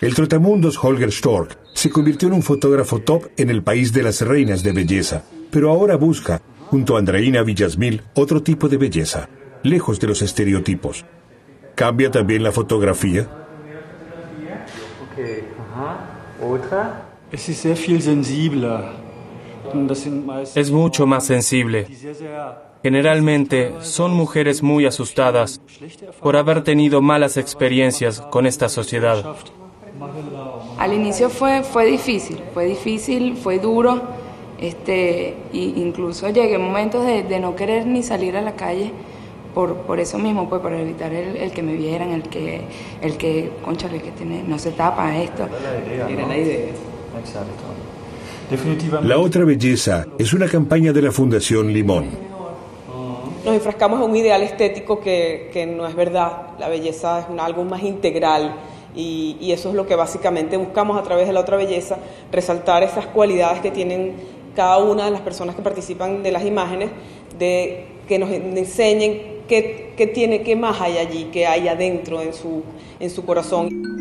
El trotamundos Holger Stork se convirtió en un fotógrafo top en el país de las reinas de belleza, pero ahora busca, junto a Andreina Villasmil, otro tipo de belleza, lejos de los estereotipos. ¿Cambia también la fotografía? Es mucho más sensible. Generalmente son mujeres muy asustadas por haber tenido malas experiencias con esta sociedad. Al inicio fue, fue difícil, fue difícil, fue duro. Este, y incluso llegué a momentos de, no querer ni salir a la calle por, por eso mismo, pues para evitar el, que me vieran, el que, el que, conchale, que tiene, no se tapa esto. Era la idea. La otra belleza es una campaña de la Fundación Limón. Nos enfrascamos en un ideal estético que, no es verdad. La belleza es algo más integral y, y, eso es lo que básicamente buscamos a través de la otra belleza, resaltar esas cualidades que tienen cada una de las personas que participan de las imágenes, de que nos enseñen qué, qué tiene, qué más hay allí, qué hay adentro en su, en su corazón.